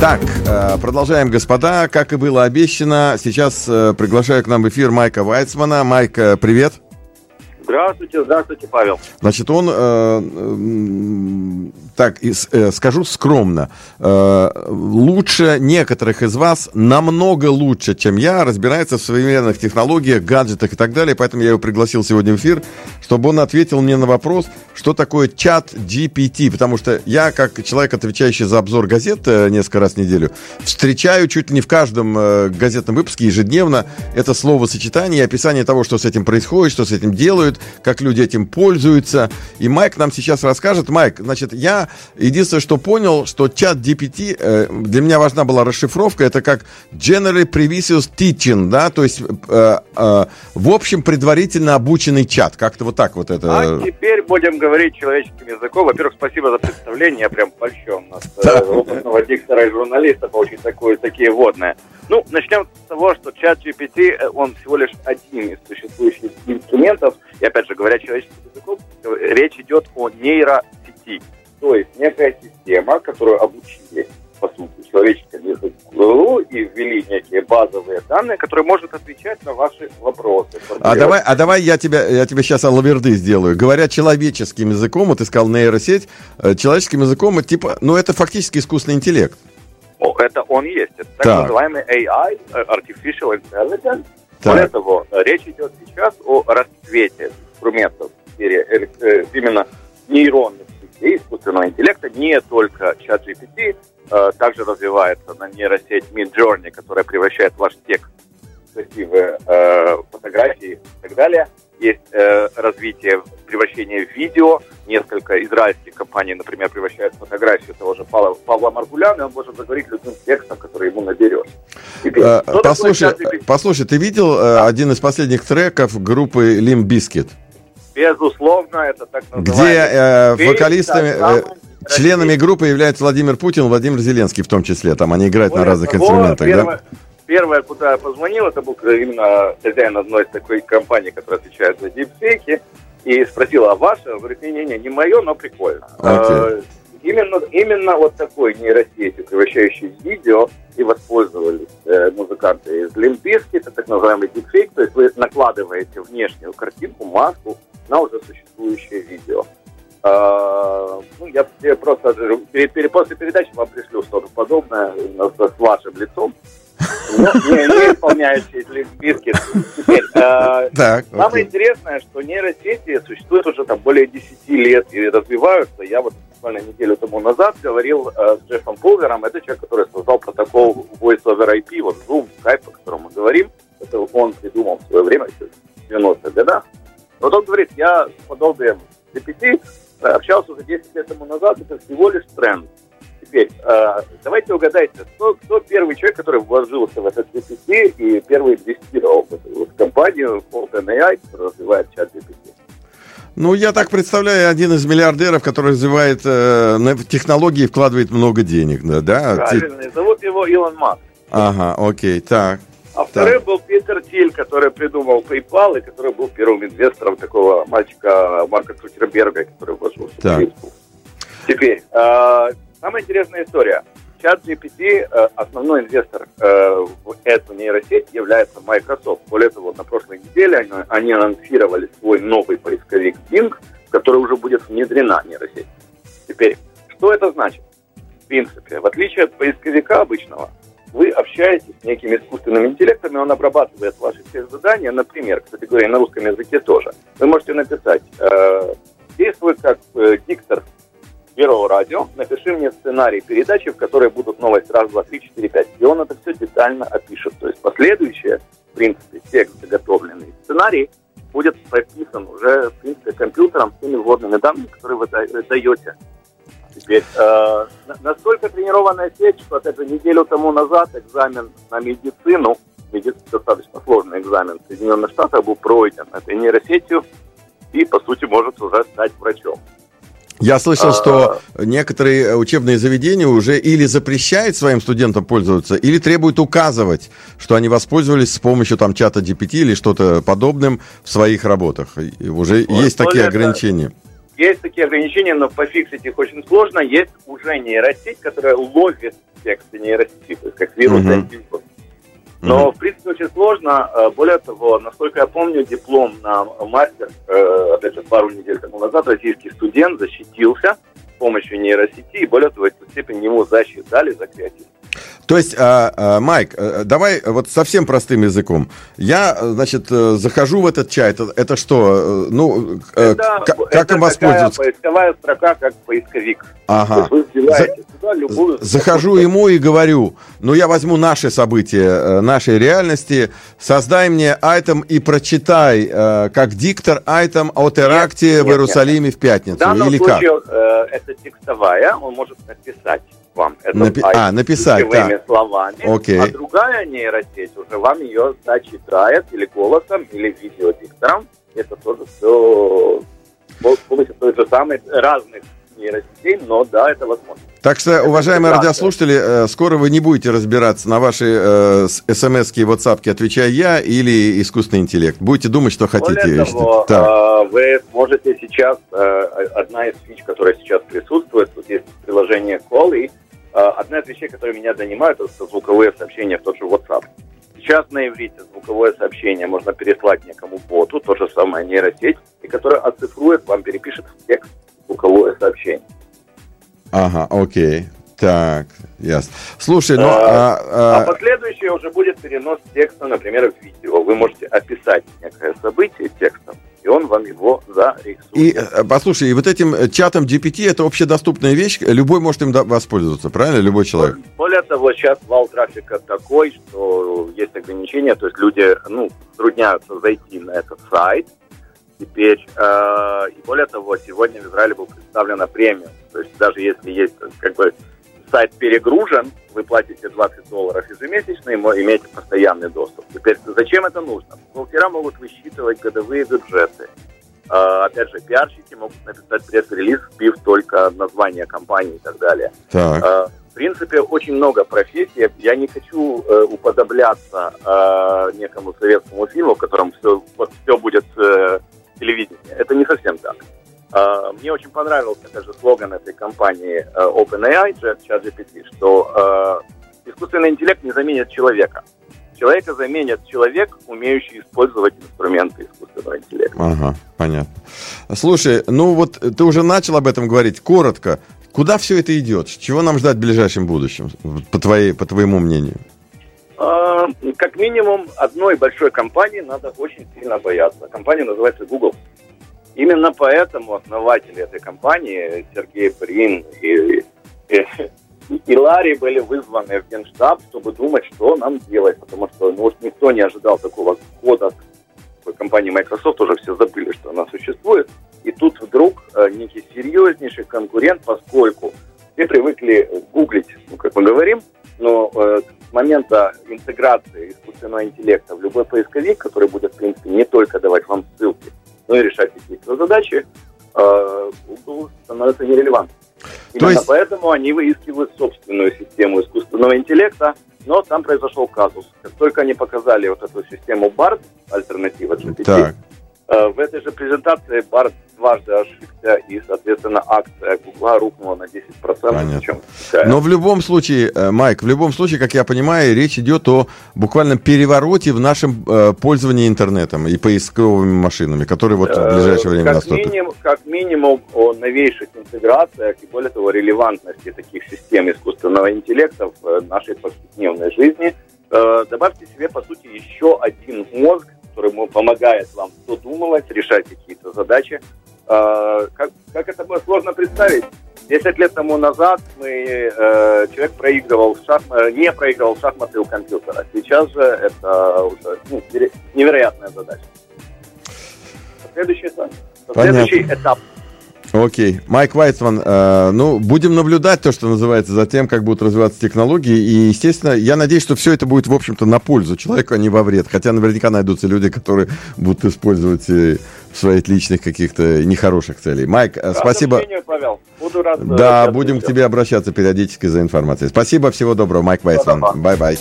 Так, э, продолжаем, господа. Как и было обещано, сейчас э, приглашаю к нам в эфир Майка Вайцмана. Майк, э, привет. Здравствуйте, здравствуйте, Павел. Значит, он, э, э, так, э, скажу скромно, э, лучше некоторых из вас, намного лучше, чем я, разбирается в современных технологиях, гаджетах и так далее, поэтому я его пригласил сегодня в эфир, чтобы он ответил мне на вопрос, что такое чат GPT, потому что я, как человек, отвечающий за обзор газет э, несколько раз в неделю, встречаю чуть ли не в каждом газетном выпуске ежедневно это словосочетание и описание того, что с этим происходит, что с этим делают, как люди этим пользуются. И Майк нам сейчас расскажет. Майк, значит, я единственное, что понял, что чат GPT, э, для меня важна была расшифровка, это как Generally Previous Teaching, да, то есть э, э, в общем предварительно обученный чат. Как-то вот так вот это. А теперь будем говорить человеческим языком. Во-первых, спасибо за представление, я прям польщен нас, да. опытного диктора и журналиста, получить такое, такие водные. Ну, начнем с того, что чат GPT, он всего лишь один из существующих инструментов, и опять же, говоря человеческим языком, речь идет о нейросети. То есть некая система, которую обучили, по сути, человеческому языку и ввели некие базовые данные, которые может отвечать на ваши вопросы. А давай, а давай я тебя, я тебе сейчас алаверды сделаю. Говоря человеческим языком, вот ты сказал нейросеть, э, человеческим языком, типа, ну это фактически искусственный интеллект. О, это он есть. Это так, так. называемый AI, э, Artificial Intelligence. Так. Более того, речь идет сейчас о расцвете инструментов в сфере э, именно нейронных сетей, искусственного интеллекта, не только чат GPT, э, также развивается на нейросеть Midjourney, которая превращает ваш текст в красивые э, фотографии и так далее. Есть э, развитие превращения в видео. Несколько израильских компаний, например, превращают фотографию того же Павла, Павла Маргуляна, и он может заговорить любым текстом, который ему наберешь. Теперь, а, послушай, послушай, ты видел э, да. один из последних треков группы Limp Bizkit? Безусловно, это так называемый... Где э, вокалистами... Э, членами группы являются Владимир Путин, Владимир Зеленский в том числе. Там они играют Более на разных того, инструментах, первое, да? Первое, куда я позвонил, это был именно хозяин одной из такой компаний, которая отвечает за дипфейки, и спросил, а ваше? Говорит, не-не-не, не мое, но прикольно. Okay. Именно, именно вот такой нейросетью, превращающей в видео, и воспользовались э, музыканты из Лимписки, это так называемый дипфейк, то есть вы накладываете внешнюю картинку, маску на уже существующее видео. А, ну, я, я просто перед, перед, после передачи вам пришлю что-то подобное с, вашим лицом. Не, не исполняющие. Теперь, э, так, самое интересное, что нейросети существуют уже там более 10 лет и развиваются. Я вот буквально неделю тому назад говорил э, с Джеффом Пулвером, это человек, который создал протокол Voice over IP, вот Zoom, Skype, о котором мы говорим. Это он придумал в свое время, в 90-х годах. Вот он говорит, я с подобием GPT общался уже 10 лет тому назад, это всего лишь тренд. Теперь, э, давайте угадайте, кто, кто первый человек, который вложился в этот GPT и первый инвестировал в эту вот компанию OpenAI, которая развивает чат GPT? Ну, я так представляю, один из миллиардеров, который развивает э, технологии и вкладывает много денег, да? Правильно, Ти... зовут его Илон Маск. Ага, окей, так. А второй так. был Питер Тиль, который придумал PayPal и который был первым инвестором такого мальчика Марка Цукерберга, который вошел в Facebook. Теперь, э, самая интересная история. Чат GPT, э, основной инвестор э, в эту нейросеть является Microsoft. Более того, на прошлой неделе они, они анонсировали свой новый поисковик Bing, в который уже будет внедрена нейросеть. Теперь, что это значит? В принципе, в отличие от поисковика обычного, вы общаетесь с неким искусственным интеллектом, и он обрабатывает ваши все задания. Например, кстати говоря, на русском языке тоже. Вы можете написать, э, действует как э, диктор Первого радио, напиши мне сценарий передачи, в которой будут новости раз, два, три, четыре, пять. И он это все детально опишет. То есть последующее, в принципе, текст заготовленный, сценарий будет прописан уже, в принципе, компьютером с теми вводными данными, которые вы даете. Теперь, э, настолько тренированная сеть, что, опять же, неделю тому назад экзамен на медицину, медицина достаточно сложный экзамен в Соединенных Штатах был пройден этой нейросетью и, по сути, может уже стать врачом. Я слышал, что а. некоторые учебные заведения уже или запрещают своим студентам пользоваться, или требуют указывать, что они воспользовались с помощью там чата GPT или что-то подобным в своих работах. Уже вот, есть такие ограничения. Есть такие ограничения, но пофиксить их очень сложно. Есть уже нейросеть, которая ловит тексты нейросети, то есть как вирус uh-huh. Но, mm-hmm. в принципе, очень сложно. Э, более того, насколько я помню, диплом на мастер, э, опять же, пару недель тому назад российский студент защитился с помощью нейросети, и более того, эту степень ему засчитали за креатив. То есть, а, а, Майк, э, давай вот совсем простым языком. Я, значит, э, захожу в этот чат. Это, это что? Э, ну, это, как, это им воспользоваться? поисковая строка, как поисковик. Ага. Вы За... туда любую... Захожу ему и говорю, ну, я возьму наши события, нашей реальности, создай мне айтем и прочитай, как диктор айтем о теракте нет, в Иерусалиме нет. в пятницу. В данном Или случае как? это текстовая, он может написать вам это Напи- а, написать, да. словами, Окей. а другая нейросеть уже вам ее зачитает или голосом, или видеодиктором. Это тоже все получится той же самой разных нейросетей, но да, это возможно. Так что, уважаемые радиослушатели, э, скоро вы не будете разбираться на ваши э, смс-ки и ватсапки, отвечаю я или искусственный интеллект. Будете думать, что хотите. Более того, э, вы можете сейчас, э, одна из фич, которая сейчас присутствует, тут есть приложение Call, и одна из вещей, которые меня занимают, это звуковые сообщения в тот же WhatsApp. Сейчас на иврите звуковое сообщение можно переслать некому боту, то же самое нейросеть, и которая оцифрует, вам перепишет в текст звуковое сообщение. Ага, окей. Так, ясно. Слушай, ну... А, а, а последующее уже будет перенос текста, например, в видео. Вы можете описать некое событие текстом, и он вам его зарисует. И, э, послушай, и вот этим э, чатом GPT это общедоступная вещь, любой может им воспользоваться, правильно? Любой человек. Более того, сейчас вал трафика такой, что есть ограничения, то есть люди, ну, трудняются зайти на этот сайт, теперь, э, и более того, сегодня в Израиле был представлена премия, то есть даже если есть, как бы, сайт перегружен, вы платите 20 долларов ежемесячно и имеете постоянный доступ. Теперь зачем это нужно? Бухгалтера могут высчитывать годовые бюджеты. Uh, опять же, пиарщики могут написать пресс-релиз, вбив только название компании и так далее. Так. Uh, в принципе, очень много профессий. Я не хочу uh, уподобляться некому советскому фильму, в котором все, вот, все будет телевидение. Это не совсем так. А, мне очень понравился даже слоган этой компании э, OpenAI, ChatGPT, что э, искусственный интеллект не заменит человека. Человека заменит человек, умеющий использовать инструменты искусственного интеллекта. Ага, понятно. Слушай, ну вот ты уже начал об этом говорить. Коротко, куда все это идет? Чего нам ждать в ближайшем будущем, по, твоей, по твоему мнению? А, как минимум, одной большой компании надо очень сильно бояться. Компания называется Google. Именно поэтому основатели этой компании, Сергей Брин и, и, и Ларри, были вызваны в Генштаб, чтобы думать, что нам делать, потому что ну, никто не ожидал такого хода компании Microsoft, уже все забыли, что она существует. И тут вдруг э, некий серьезнейший конкурент, поскольку все привыкли гуглить, ну, как мы говорим, но э, с момента интеграции искусственного интеллекта в любой поисковик, который будет, в принципе, не только давать вам ссылки, но и решать какие-то задачи, э, Google становится нерелевантным. Именно есть... поэтому они выискивают собственную систему искусственного интеллекта, но там произошел казус. Как только они показали вот эту систему BART, альтернатива GPT, так. Э, в этой же презентации BART дважды ошибся, и, соответственно, акция Гугла рухнула на 10%. Понятно. Но в любом случае, э, Майк, в любом случае, как я понимаю, речь идет о буквальном перевороте в нашем э, пользовании интернетом и поисковыми машинами, которые вот в ближайшее время как наступят. Минимум, как минимум о новейших интеграциях и, более того, релевантности таких систем искусственного интеллекта в нашей повседневной жизни. Добавьте себе, по сути, еще один мозг, который помогает вам додумывать, решать какие-то задачи, как, как это было сложно представить? Десять лет тому назад мы, э, человек проигрывал шахматы, э, не проигрывал шахматы у компьютера. Сейчас же это уже ну, невероятная задача. Следующий этап. Следующий этап. Окей. Майк Вайцман, э, ну, будем наблюдать то, что называется, за тем, как будут развиваться технологии. И, естественно, я надеюсь, что все это будет, в общем-то, на пользу человеку, а не во вред. Хотя наверняка найдутся люди, которые будут использовать э, в своих личных каких-то нехороших целей. Майк, э, спасибо. Павел. Буду рад. Да, будем к тебе обращаться периодически за информацией. Спасибо, всего доброго. Майк Вайцман. Bye-bye.